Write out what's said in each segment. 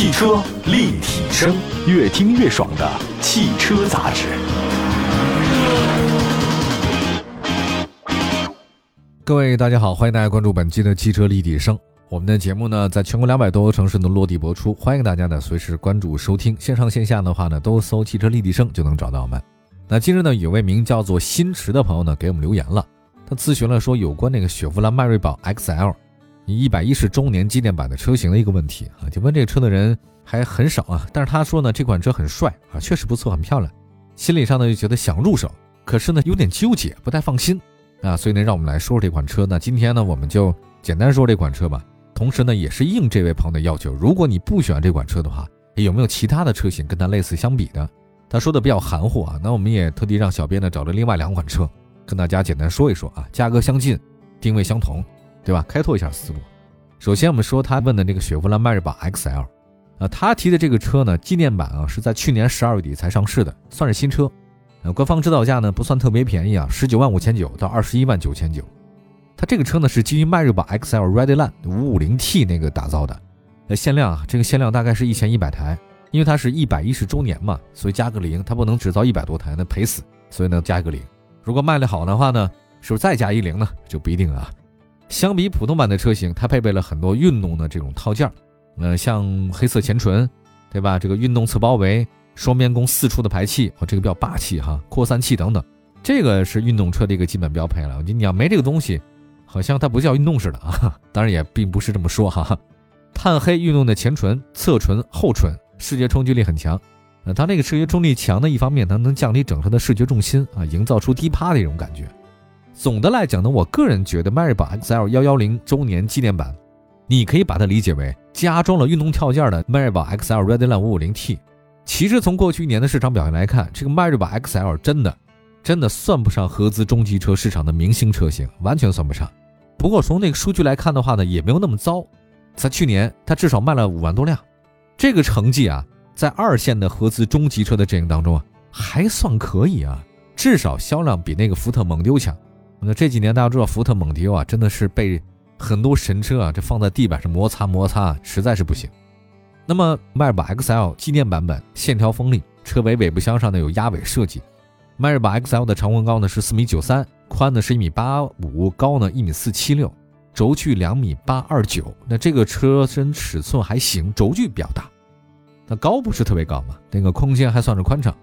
汽车立体声，越听越爽的汽车杂志。各位大家好，欢迎大家关注本期的汽车立体声。我们的节目呢，在全国两百多个城市呢落地播出，欢迎大家呢随时关注收听。线上线下的话呢，都搜“汽车立体声”就能找到我们。那今日呢，有位名叫做新驰的朋友呢给我们留言了，他咨询了说有关那个雪佛兰迈锐宝 XL。一百一十周年纪念版的车型的一个问题啊，就问这个车的人还很少啊，但是他说呢，这款车很帅啊，确实不错，很漂亮，心理上呢就觉得想入手，可是呢有点纠结，不太放心啊，所以呢让我们来说说这款车。那今天呢我们就简单说这款车吧，同时呢也是应这位朋友的要求，如果你不喜欢这款车的话，有没有其他的车型跟它类似相比的？他说的比较含糊啊，那我们也特地让小编呢找了另外两款车，跟大家简单说一说啊，价格相近，定位相同。对吧？开拓一下思路。首先，我们说他问的那个雪佛兰迈锐宝 XL，啊，他提的这个车呢，纪念版啊，是在去年十二月底才上市的，算是新车。呃，官方指导价呢不算特别便宜啊，十九万五千九到二十一万九千九。它这个车呢是基于迈锐宝 XL Redline 五五零 T 那个打造的，呃，限量啊，这个限量大概是一千一百台，因为它是一百一十周年嘛，所以加个零，它不能只造一百多台，那赔死，所以呢加一个零。如果卖的好的话呢，是不是再加一零呢？就不一定啊。相比普通版的车型，它配备了很多运动的这种套件儿，呃，像黑色前唇，对吧？这个运动侧包围、双边弓四出的排气，哦，这个比较霸气哈，扩散器等等，这个是运动车的一个基本标配了。你你要没这个东西，好像它不叫运动似的啊。当然也并不是这么说哈。碳黑运动的前唇、侧唇、后唇，视觉冲击力很强。呃，它那个视觉冲击力强的一方面，它能降低整车的视觉重心啊，营造出低趴的一种感觉。总的来讲呢，我个人觉得迈锐宝 XL 幺幺零周年纪念版，你可以把它理解为加装了运动跳件的迈锐宝 XL Redline 五五零 T。其实从过去一年的市场表现来看，这个迈锐宝 XL 真的真的算不上合资中级车市场的明星车型，完全算不上。不过从那个数据来看的话呢，也没有那么糟。在去年，它至少卖了五万多辆，这个成绩啊，在二线的合资中级车的阵营当中啊，还算可以啊，至少销量比那个福特蒙迪欧强。那这几年大家知道福特蒙迪欧啊，真的是被很多神车啊，这放在地板上摩擦摩擦，实在是不行。那么迈锐宝 XL 纪念版本线条锋利，车尾尾部箱上呢有压尾设计。迈锐宝 XL 的长宽高呢是四米九三，宽呢是一米八五，高呢一米四七六，轴距两米八二九。那这个车身尺寸还行，轴距比较大，那高不是特别高嘛，那个空间还算是宽敞。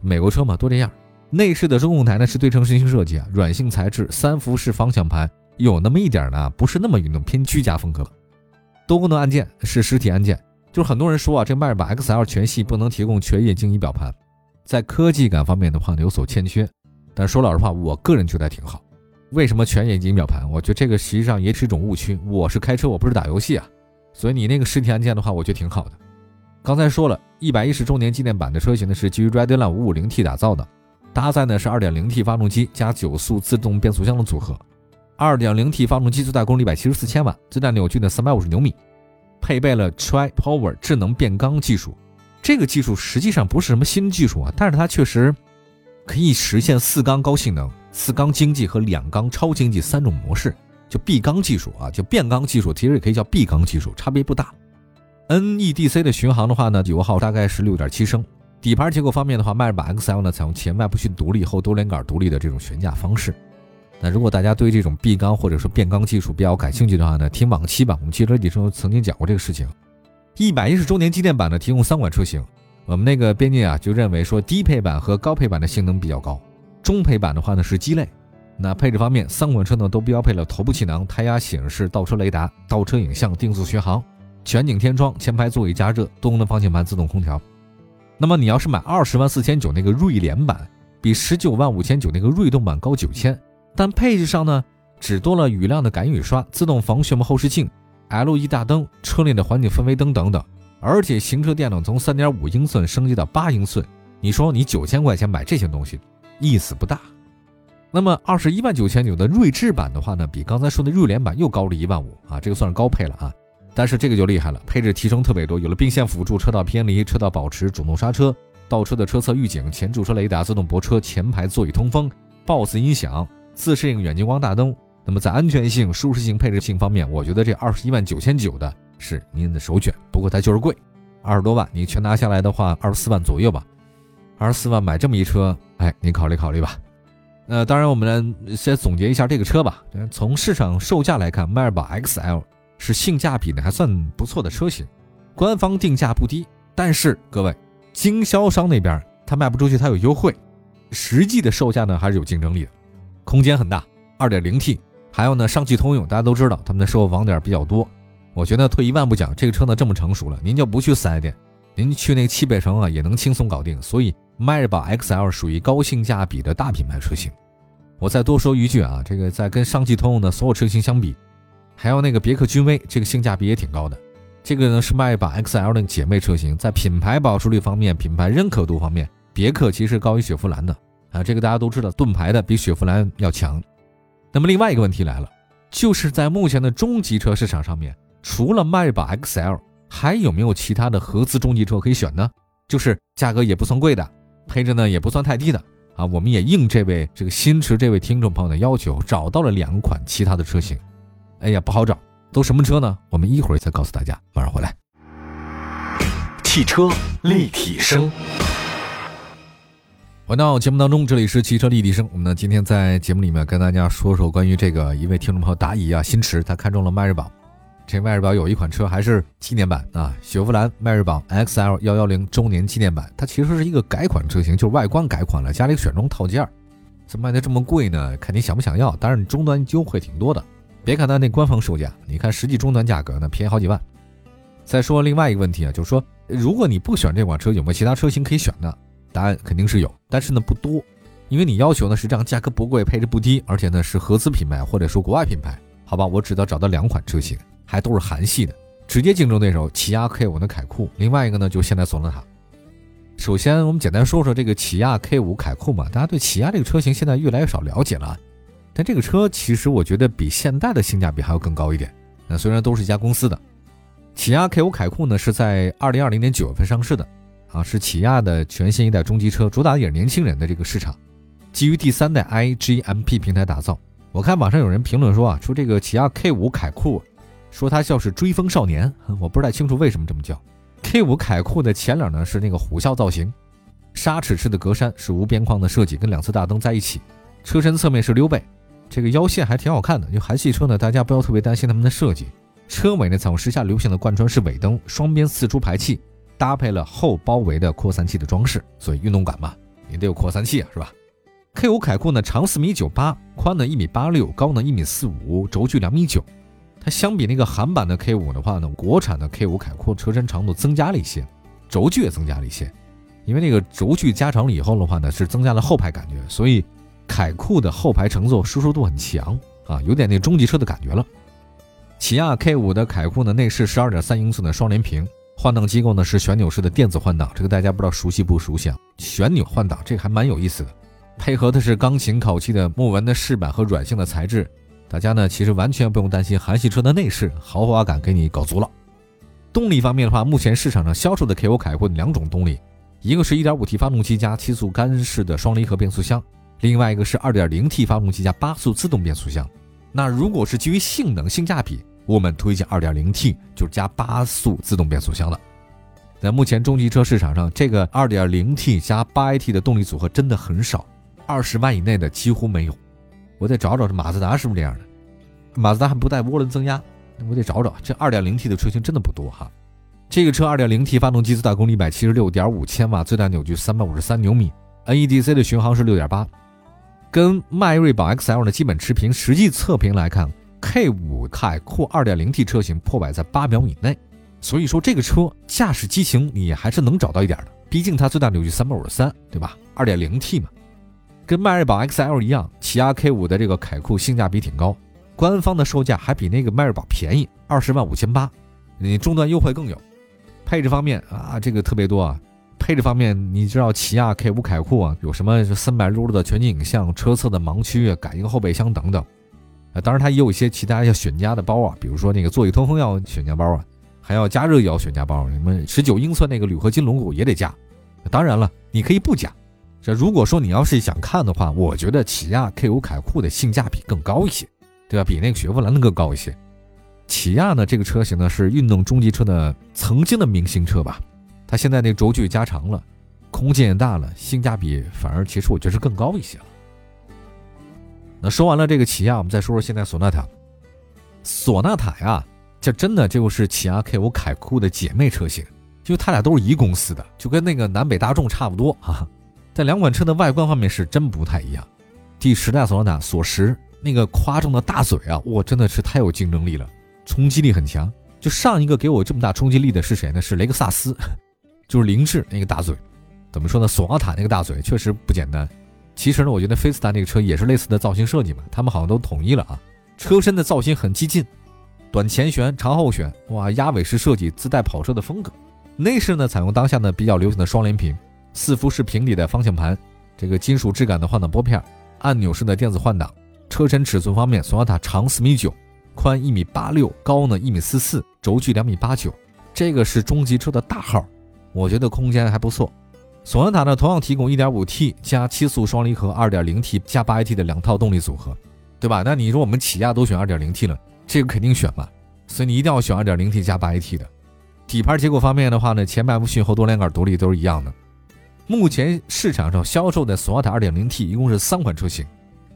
美国车嘛，都这样。内饰的中控台呢是对称实心设计啊，软性材质，三辐式方向盘，有那么一点呢，不是那么运动，偏居家风格。多功能按键是实体按键，就是很多人说啊，这迈锐宝 XL 全系不能提供全液晶仪表盘，在科技感方面的话呢有所欠缺。但说老实话，我个人觉得挺好。为什么全液晶仪表盘？我觉得这个实际上也是一种误区。我是开车，我不是打游戏啊，所以你那个实体按键的话，我觉得挺好的。刚才说了一百一十周年纪念版的车型呢是基于 Redline 550T 打造的。搭载呢是 2.0T 发动机加九速自动变速箱的组合，2.0T 发动机最大功率一百七十四千瓦，最大扭矩呢三百五十牛米，配备了 Tri Power 智能变缸技术。这个技术实际上不是什么新技术啊，但是它确实可以实现四缸高性能、四缸经济和两缸超经济三种模式。就 B 缸技术啊，就变缸技术，其实也可以叫 B 缸技术，差别不大。NEDC 的巡航的话呢，油耗大概是六点七升。底盘结构方面的话，迈锐宝 XL 呢采用前麦弗逊独立后多连杆独立的这种悬架方式。那如果大家对这种闭缸或者说变缸技术比较感兴趣的话呢，听往期吧，我们汽车底中曾经讲过这个事情。一百一十周年纪念版呢，提供三款车型。我们那个编辑啊就认为说，低配版和高配版的性能比较高，中配版的话呢是鸡肋。那配置方面，三款车呢都标配了头部气囊、胎压显示、倒车雷达、倒车影像、定速巡航、全景天窗、前排座椅加热、多功能方向盘、自动空调。那么你要是买二十万四千九那个锐联版，比十九万五千九那个锐动版高九千，但配置上呢，只多了雨量的感应雨刷、自动防眩目后视镜、LED 大灯、车内的环境氛围灯等等，而且行车电脑从三点五英寸升级到八英寸。你说你九千块钱买这些东西，意思不大。那么二十一万九千九的锐志版的话呢，比刚才说的锐联版又高了一万五啊，这个算是高配了啊。但是这个就厉害了，配置提升特别多，有了并线辅助、车道偏离、车道保持、主动刹车、倒车的车侧预警、前驻车雷达、自动泊车、前排座椅通风、BOSS 音响、自适应远近光大灯。那么在安全性、舒适性、配置性方面，我觉得这二十一万九千九的是您的首选。不过它就是贵，二十多万，你全拿下来的话，二十四万左右吧。二十四万买这么一车，哎，你考虑考虑吧。那当然，我们先总结一下这个车吧。从市场售价来看，迈锐宝 XL 是性价比呢还算不错的车型，官方定价不低。但是各位，经销商那边他卖不出去，他有优惠，实际的售价呢还是有竞争力的，空间很大。2.0T，还有呢，上汽通用，大家都知道他们的售后网点比较多。我觉得退一万步讲，这个车呢这么成熟了，您就不去四 S 店，您去那个汽配城啊也能轻松搞定。所以迈锐宝 XL 属于高性价比的大品牌车型。我再多说一句啊，这个在跟上汽通用的所有车型相比，还有那个别克君威，这个性价比也挺高的。这个呢是迈锐宝 XL 的姐妹车型，在品牌保值率方面、品牌认可度方面，别克其实高于雪佛兰的啊。这个大家都知道，盾牌的比雪佛兰要强。那么另外一个问题来了，就是在目前的中级车市场上面，除了迈锐宝 XL，还有没有其他的合资中级车可以选呢？就是价格也不算贵的，配置呢也不算太低的啊。我们也应这位这个新驰这位听众朋友的要求，找到了两款其他的车型。哎呀，不好找，都什么车呢？我们一会儿再告诉大家，马上回来。汽车立体声。回到节目当中，这里是汽车立体声。我们呢今天在节目里面跟大家说说关于这个一位听众朋友答疑啊，新驰他看中了迈锐宝。这迈锐宝有一款车还是纪念版啊，雪佛兰迈锐宝 XL 幺幺零周年纪念版，它其实是一个改款车型，就是外观改款了，加了一个选装套件。怎么卖的这么贵呢？看你想不想要。当然你终端优惠挺多的，别看它那官方售价，你看实际终端价格呢便宜好几万。再说另外一个问题啊，就是说如果你不选这款车，有没有其他车型可以选呢？答案肯定是有，但是呢不多，因为你要求呢是这样，价格不贵，配置不低，而且呢是合资品牌或者说国外品牌，好吧，我只能找到两款车型，还都是韩系的，直接竞争对手起亚 K 五的凯酷，另外一个呢就现代索纳塔。首先我们简单说说这个起亚 K 五凯酷嘛，大家对起亚这个车型现在越来越少了解了，但这个车其实我觉得比现代的性价比还要更高一点。那虽然都是一家公司的，起亚 K 五凯酷呢是在二零二零年九月份上市的。啊，是起亚的全新一代中级车，主打也是年轻人的这个市场，基于第三代 iGMP 平台打造。我看网上有人评论说啊，说这个起亚 K5 凯酷，说它像是追风少年，我不太清楚为什么这么叫。K5 凯酷的前脸呢是那个虎啸造型，鲨齿式的格栅是无边框的设计，跟两侧大灯在一起，车身侧面是溜背，这个腰线还挺好看的。因为韩系车呢，大家不要特别担心他们的设计，车尾呢采用时下流行的贯穿式尾灯，双边四出排气。搭配了后包围的扩散器的装饰，所以运动感嘛，也得有扩散器啊，是吧？K5 凯酷呢，长四米九八，宽呢一米八六，高呢一米四五，轴距两米九。它相比那个韩版的 K5 的话呢，国产的 K5 凯酷车身长度增加了一些，轴距也增加了一些。因为那个轴距加长了以后的话呢，是增加了后排感觉，所以凯酷的后排乘坐舒适度很强啊，有点那中级车的感觉了。起亚 K5 的凯酷呢，内饰是二点三英寸的双联屏。换挡机构呢是旋钮式的电子换挡，这个大家不知道熟悉不熟悉啊？旋钮换挡这个还蛮有意思的，配合的是钢琴烤漆的木纹的饰板和软性的材质，大家呢其实完全不用担心韩系车的内饰豪华感给你搞足了。动力方面的话，目前市场上销售的 K5 凯酷两种动力，一个是 1.5T 发动机加七速干式的双离合变速箱，另外一个是 2.0T 发动机加八速自动变速箱。那如果是基于性能性价比，我们推荐 2.0T，就加八速自动变速箱了。在目前中级车市场上，这个 2.0T 加 8AT 的动力组合真的很少，二十万以内的几乎没有。我得找找这马自达是不是这样的？马自达还不带涡轮增压，我得找找。这 2.0T 的车型真的不多哈。这个车 2.0T 发动机最大功率176.5千瓦，最大扭矩353牛米，NEDC 的巡航是6.8，跟迈锐宝 XL 的基本持平。实际测评来看。K5 凯酷 2.0T 车型破百在八秒以内，所以说这个车驾驶激情你还是能找到一点的，毕竟它最大扭矩三百五十三，对吧？2.0T 嘛，跟迈锐宝 XL 一样，起亚 K5 的这个凯酷性价比挺高，官方的售价还比那个迈锐宝便宜二十万五千八，你终端优惠更有。配置方面啊，这个特别多啊，配置方面你知道起亚 K5 凯酷啊有什么三百六十度的全景影像、车侧的盲区、感应后备箱等等。啊，当然它也有一些其他要选加的包啊，比如说那个座椅通风要选加包啊，还要加热也要选加包。什么十九英寸那个铝合金轮毂也得加。当然了，你可以不加。这如果说你要是想看的话，我觉得起亚 K5 凯酷的性价比更高一些，对吧？比那个雪佛兰的更高一些。起亚呢这个车型呢是运动中级车的曾经的明星车吧，它现在那轴距加长了，空间也大了，性价比反而其实我觉得是更高一些了。那说完了这个起亚，我们再说说现在索纳塔。索纳塔呀，这真的就是起亚 K 五凯酷的姐妹车型，就它俩都是一公司的，就跟那个南北大众差不多啊。在两款车的外观方面是真不太一样。第十代索纳塔索十那个夸张的大嘴啊，我，真的是太有竞争力了，冲击力很强。就上一个给我这么大冲击力的是谁呢？是雷克萨斯，就是凌志那个大嘴。怎么说呢？索纳塔那个大嘴确实不简单。其实呢，我觉得菲斯塔那个车也是类似的造型设计嘛，他们好像都统一了啊。车身的造型很激进，短前悬、长后悬，哇，鸭尾式设计自带跑车的风格。内饰呢，采用当下呢比较流行的双联屏，四辐式平底的方向盘，这个金属质感的换挡拨片，按钮式的电子换挡。车身尺寸方面，索纳塔长四米九，宽一米八六，高呢一米四四，轴距两米八九，这个是中级车的大号，我觉得空间还不错。索纳塔呢，同样提供 1.5T 加七速双离合、2.0T 加 8AT 的两套动力组合，对吧？那你说我们起亚都选 2.0T 了，这个肯定选嘛，所以你一定要选 2.0T 加 8AT 的。底盘结构方面的话呢，前麦弗逊后多连杆独立都是一样的。目前市场上销售的索纳塔 2.0T 一共是三款车型，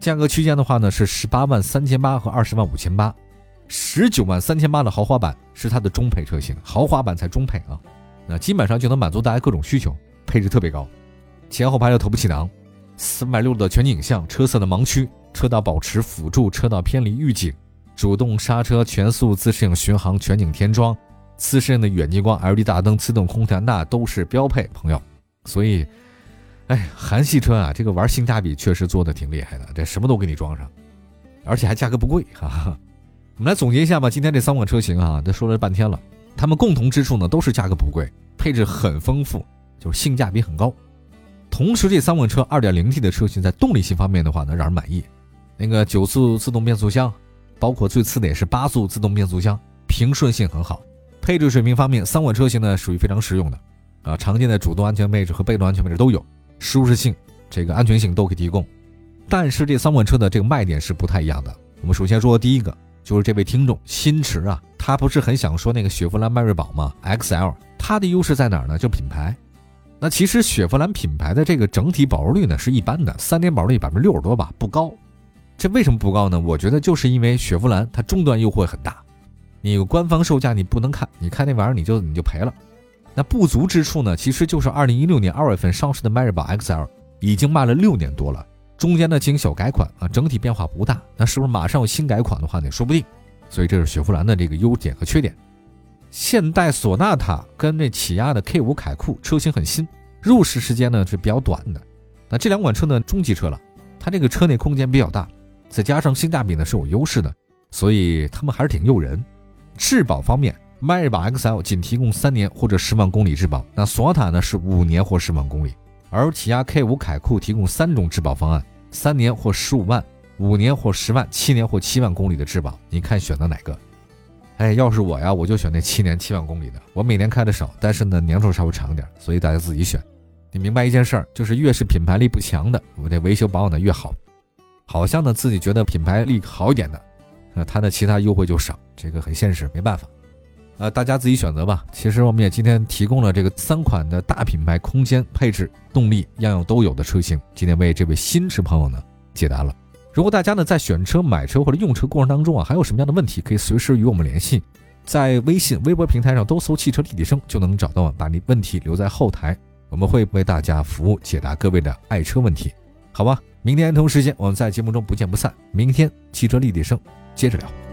价格区间的话呢是十八万三千八和二十万五千八，十九万三千八的豪华版是它的中配车型，豪华版才中配啊，那基本上就能满足大家各种需求。配置特别高，前后排的头部气囊，三百六的全景影像，车侧的盲区，车道保持辅助，车道偏离预警，主动刹车，全速自适应巡航，全景天窗，自适应的远近光 LED 大灯，自动空调，那都是标配，朋友。所以，哎，韩系车啊，这个玩性价比确实做的挺厉害的，这什么都给你装上，而且还价格不贵，哈哈。我们来总结一下吧，今天这三款车型啊，这说了半天了，它们共同之处呢，都是价格不贵，配置很丰富。就是性价比很高，同时这三款车 2.0T 的车型在动力性方面的话呢，让人满意。那个九速自动变速箱，包括最次的也是八速自动变速箱，平顺性很好。配置水平方面，三款车型呢属于非常实用的，啊，常见的主动安全配置和被动安全配置都有，舒适性、这个安全性都可以提供。但是这三款车的这个卖点是不太一样的。我们首先说第一个，就是这位听众新驰啊，他不是很想说那个雪佛兰迈锐宝吗？XL，它的优势在哪儿呢？就品牌。那其实雪佛兰品牌的这个整体保值率呢是一般的，三年保值率百分之六十多吧，不高。这为什么不高呢？我觉得就是因为雪佛兰它终端优惠很大，你官方售价你不能看，你看那玩意儿你就你就赔了。那不足之处呢，其实就是二零一六年二月份上市的迈锐宝 XL 已经卖了六年多了，中间呢进行小改款啊，整体变化不大。那是不是马上有新改款的话呢？说不定。所以这是雪佛兰的这个优点和缺点。现代索纳塔跟那起亚的 K 五凯酷车型很新，入市时间呢是比较短的。那这两款车呢中级车了，它这个车内空间比较大，再加上性价比呢是有优势的，所以它们还是挺诱人。质保方面，迈锐宝 XL 仅提供三年或者十万公里质保，那索纳塔呢是五年或十万公里，而起亚 K 五凯酷提供三种质保方案，三年或十五万，五年或十万，七年或七万公里的质保，你看选择哪个？哎，要是我呀，我就选那七年七万公里的。我每年开的少，但是呢年头稍微长点，所以大家自己选。你明白一件事儿，就是越是品牌力不强的，我这维修保养的越好。好像呢自己觉得品牌力好一点的，那它的其他优惠就少，这个很现实，没办法。呃，大家自己选择吧。其实我们也今天提供了这个三款的大品牌，空间、配置、动力样样都有的车型，今天为这位新车朋友呢解答了。如果大家呢在选车、买车或者用车过程当中啊，还有什么样的问题，可以随时与我们联系，在微信、微博平台上都搜“汽车立体声”就能找到，把你问题留在后台，我们会为大家服务，解答各位的爱车问题，好吧？明天同时间我们在节目中不见不散。明天汽车立体声接着聊。